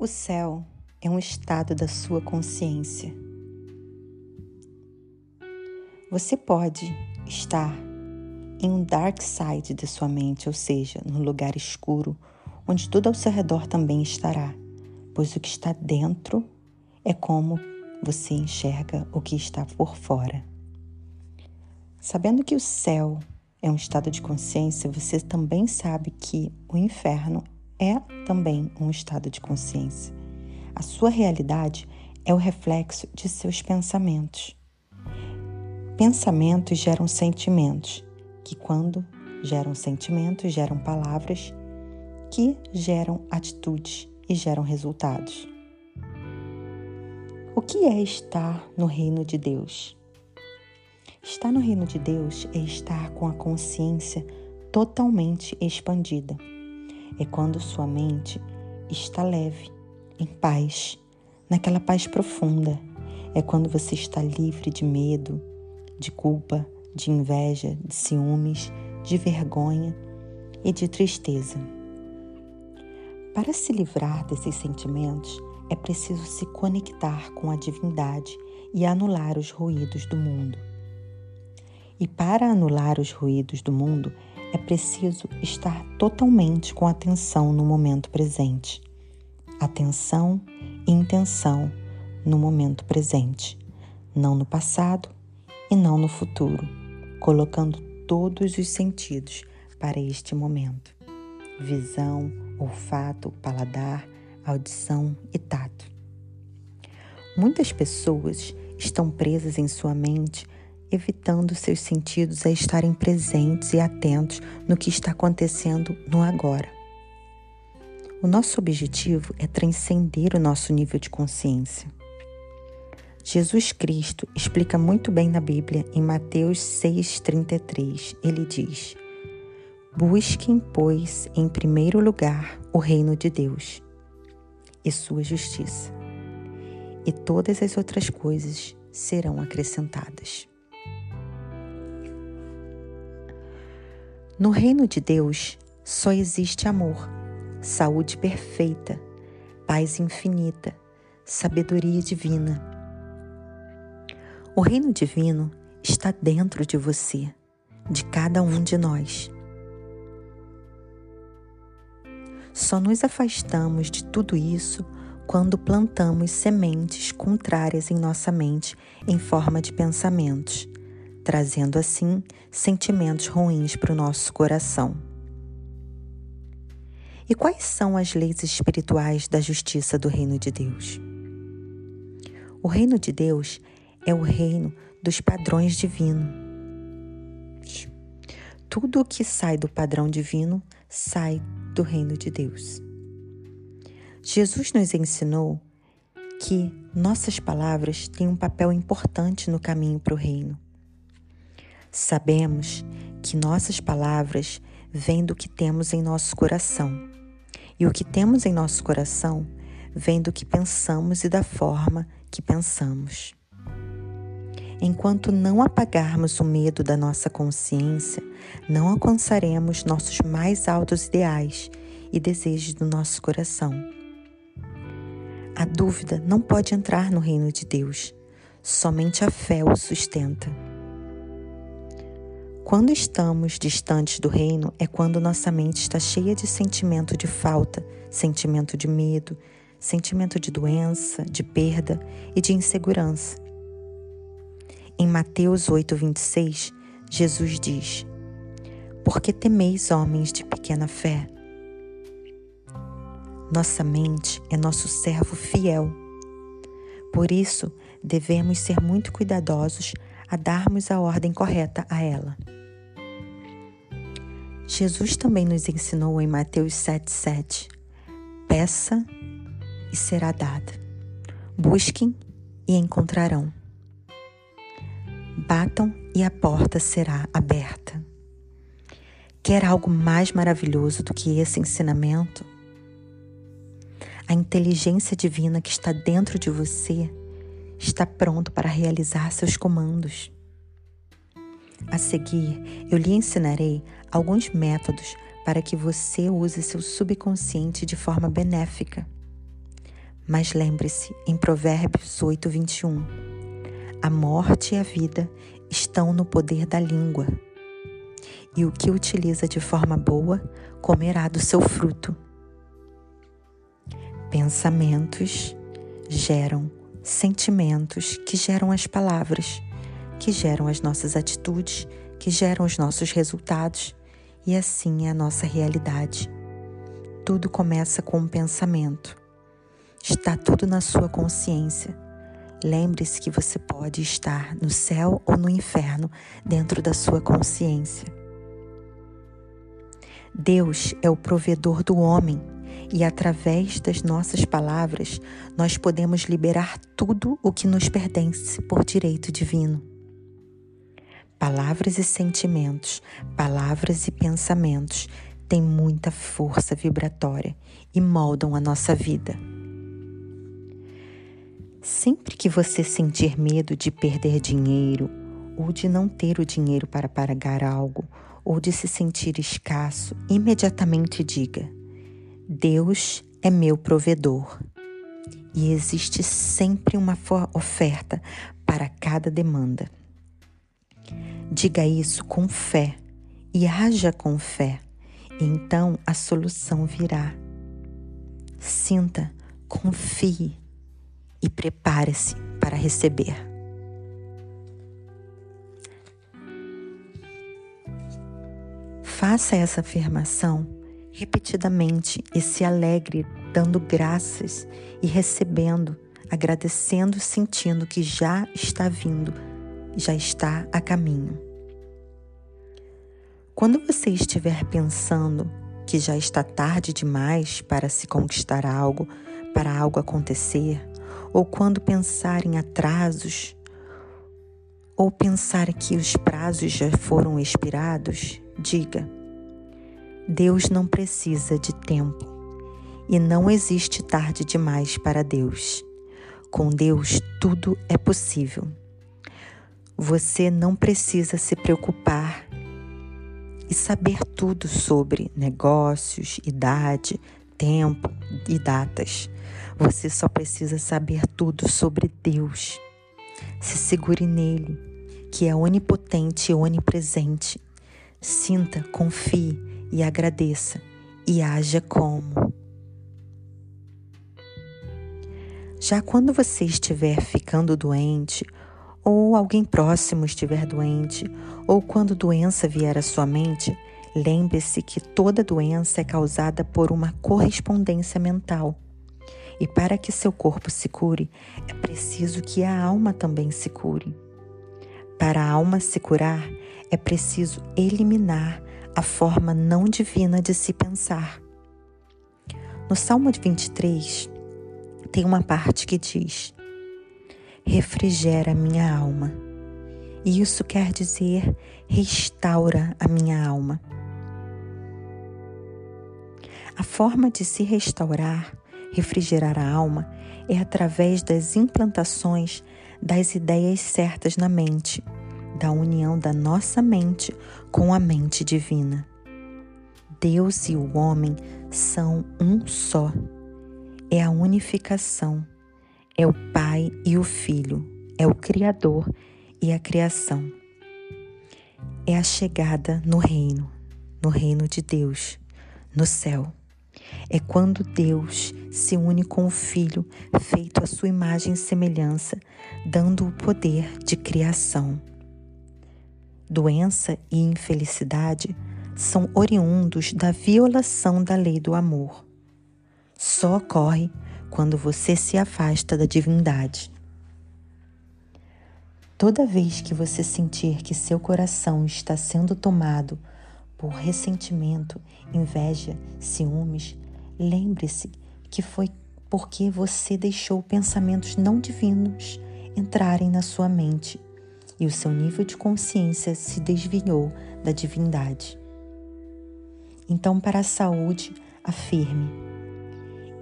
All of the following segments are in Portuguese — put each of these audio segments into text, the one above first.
O céu é um estado da sua consciência. Você pode estar em um dark side de sua mente, ou seja, no lugar escuro, onde tudo ao seu redor também estará, pois o que está dentro é como você enxerga o que está por fora. Sabendo que o céu é um estado de consciência, você também sabe que o inferno é também um estado de consciência. A sua realidade é o reflexo de seus pensamentos. Pensamentos geram sentimentos, que, quando geram sentimentos, geram palavras, que geram atitudes e geram resultados. O que é estar no reino de Deus? Estar no reino de Deus é estar com a consciência totalmente expandida. É quando sua mente está leve, em paz, naquela paz profunda. É quando você está livre de medo, de culpa, de inveja, de ciúmes, de vergonha e de tristeza. Para se livrar desses sentimentos, é preciso se conectar com a divindade e anular os ruídos do mundo. E para anular os ruídos do mundo, é preciso estar totalmente com atenção no momento presente. Atenção e intenção no momento presente, não no passado e não no futuro, colocando todos os sentidos para este momento: visão, olfato, paladar, audição e tato. Muitas pessoas estão presas em sua mente, evitando seus sentidos a estarem presentes e atentos no que está acontecendo no agora. O nosso objetivo é transcender o nosso nível de consciência. Jesus Cristo explica muito bem na Bíblia, em Mateus 6,33. Ele diz: Busquem, pois, em primeiro lugar o reino de Deus e sua justiça, e todas as outras coisas serão acrescentadas. No reino de Deus só existe amor, saúde perfeita, paz infinita, sabedoria divina o reino divino está dentro de você, de cada um de nós. Só nos afastamos de tudo isso quando plantamos sementes contrárias em nossa mente em forma de pensamentos, trazendo assim sentimentos ruins para o nosso coração. E quais são as leis espirituais da justiça do reino de Deus? O reino de Deus é o reino dos padrões divinos. Tudo o que sai do padrão divino sai do reino de Deus. Jesus nos ensinou que nossas palavras têm um papel importante no caminho para o reino. Sabemos que nossas palavras vêm do que temos em nosso coração, e o que temos em nosso coração vem do que pensamos e da forma que pensamos. Enquanto não apagarmos o medo da nossa consciência, não alcançaremos nossos mais altos ideais e desejos do nosso coração. A dúvida não pode entrar no reino de Deus, somente a fé o sustenta. Quando estamos distantes do reino é quando nossa mente está cheia de sentimento de falta, sentimento de medo, sentimento de doença, de perda e de insegurança. Em Mateus 8, 26, Jesus diz: Por que temeis, homens de pequena fé? Nossa mente é nosso servo fiel. Por isso, devemos ser muito cuidadosos a darmos a ordem correta a ela. Jesus também nos ensinou em Mateus 7,7: Peça e será dada. Busquem e encontrarão. Batam e a porta será aberta. Quer algo mais maravilhoso do que esse ensinamento? A inteligência divina que está dentro de você está pronto para realizar seus comandos. A seguir, eu lhe ensinarei alguns métodos para que você use seu subconsciente de forma benéfica. Mas lembre-se, em Provérbios 8, 21, a morte e a vida estão no poder da língua, e o que utiliza de forma boa comerá do seu fruto. Pensamentos geram sentimentos que geram as palavras, que geram as nossas atitudes, que geram os nossos resultados e assim é a nossa realidade. Tudo começa com um pensamento. Está tudo na sua consciência. Lembre-se que você pode estar no céu ou no inferno dentro da sua consciência. Deus é o provedor do homem e através das nossas palavras nós podemos liberar tudo o que nos pertence por direito divino. Palavras e sentimentos, palavras e pensamentos têm muita força vibratória e moldam a nossa vida. Sempre que você sentir medo de perder dinheiro, ou de não ter o dinheiro para pagar algo, ou de se sentir escasso, imediatamente diga: Deus é meu provedor. E existe sempre uma oferta para cada demanda. Diga isso com fé e haja com fé, então a solução virá. Sinta, confie e prepare-se para receber. Faça essa afirmação repetidamente e se alegre dando graças e recebendo, agradecendo, sentindo que já está vindo, já está a caminho. Quando você estiver pensando que já está tarde demais para se conquistar algo, para algo acontecer, ou quando pensar em atrasos, ou pensar que os prazos já foram expirados, diga: Deus não precisa de tempo e não existe tarde demais para Deus. Com Deus tudo é possível. Você não precisa se preocupar e saber tudo sobre negócios, idade, tempo e datas. Você só precisa saber tudo sobre Deus. Se segure nele, que é onipotente e onipresente. Sinta, confie e agradeça e haja como. Já quando você estiver ficando doente, ou alguém próximo estiver doente, ou quando doença vier à sua mente, lembre-se que toda doença é causada por uma correspondência mental. E para que seu corpo se cure, é preciso que a alma também se cure. Para a alma se curar, é preciso eliminar a forma não divina de se pensar. No Salmo 23, tem uma parte que diz: refrigera minha alma. E isso quer dizer restaura a minha alma. A forma de se restaurar, refrigerar a alma, é através das implantações das ideias certas na mente da união da nossa mente com a mente divina. Deus e o homem são um só. É a unificação. É o Pai e o Filho. É o Criador e a criação. É a chegada no reino, no reino de Deus, no céu. É quando Deus se une com o Filho, feito à sua imagem e semelhança, dando o poder de criação doença e infelicidade são oriundos da violação da lei do amor. Só ocorre quando você se afasta da divindade. Toda vez que você sentir que seu coração está sendo tomado por ressentimento, inveja, ciúmes, lembre-se que foi porque você deixou pensamentos não divinos entrarem na sua mente e o seu nível de consciência se desviou da divindade. Então, para a saúde, afirme: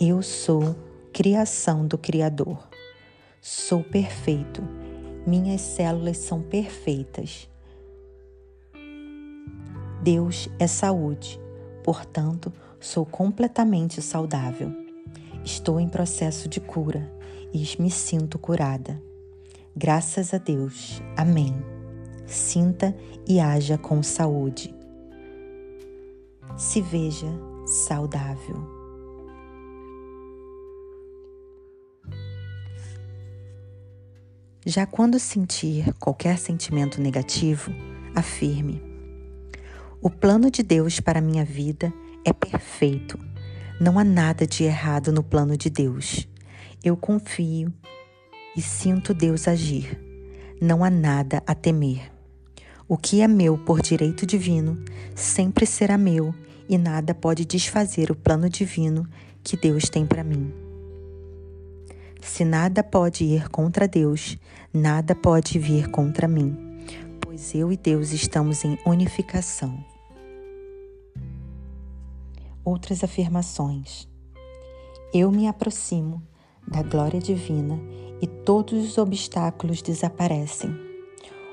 Eu sou criação do Criador. Sou perfeito. Minhas células são perfeitas. Deus é saúde, portanto, sou completamente saudável. Estou em processo de cura e me sinto curada. Graças a Deus. Amém. Sinta e haja com saúde. Se veja saudável. Já quando sentir qualquer sentimento negativo, afirme: O plano de Deus para minha vida é perfeito não há nada de errado no plano de Deus. Eu confio e sinto Deus agir. Não há nada a temer. O que é meu por direito divino sempre será meu e nada pode desfazer o plano divino que Deus tem para mim. Se nada pode ir contra Deus, nada pode vir contra mim, pois eu e Deus estamos em unificação outras afirmações. Eu me aproximo da glória divina e todos os obstáculos desaparecem.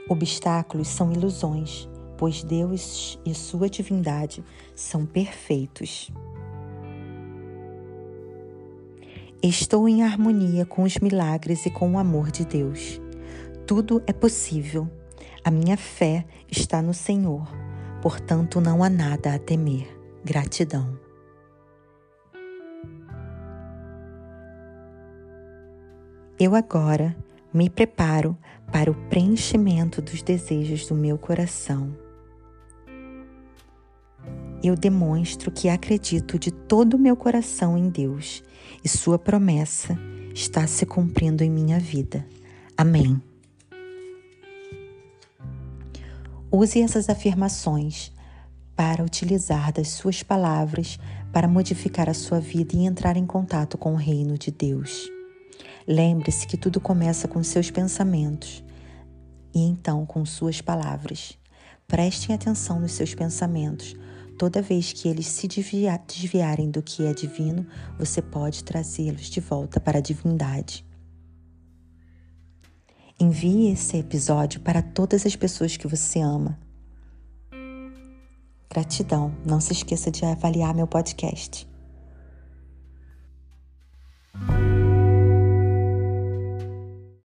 Obstáculos são ilusões, pois Deus e sua divindade são perfeitos. Estou em harmonia com os milagres e com o amor de Deus. Tudo é possível. A minha fé está no Senhor, portanto não há nada a temer. Gratidão. Eu agora me preparo para o preenchimento dos desejos do meu coração. Eu demonstro que acredito de todo o meu coração em Deus e Sua promessa está se cumprindo em minha vida. Amém. Use essas afirmações para utilizar das suas palavras para modificar a sua vida e entrar em contato com o reino de Deus. Lembre-se que tudo começa com seus pensamentos e então com suas palavras. Prestem atenção nos seus pensamentos. Toda vez que eles se desviarem do que é divino, você pode trazê-los de volta para a divindade. Envie esse episódio para todas as pessoas que você ama. Gratidão. Não se esqueça de avaliar meu podcast.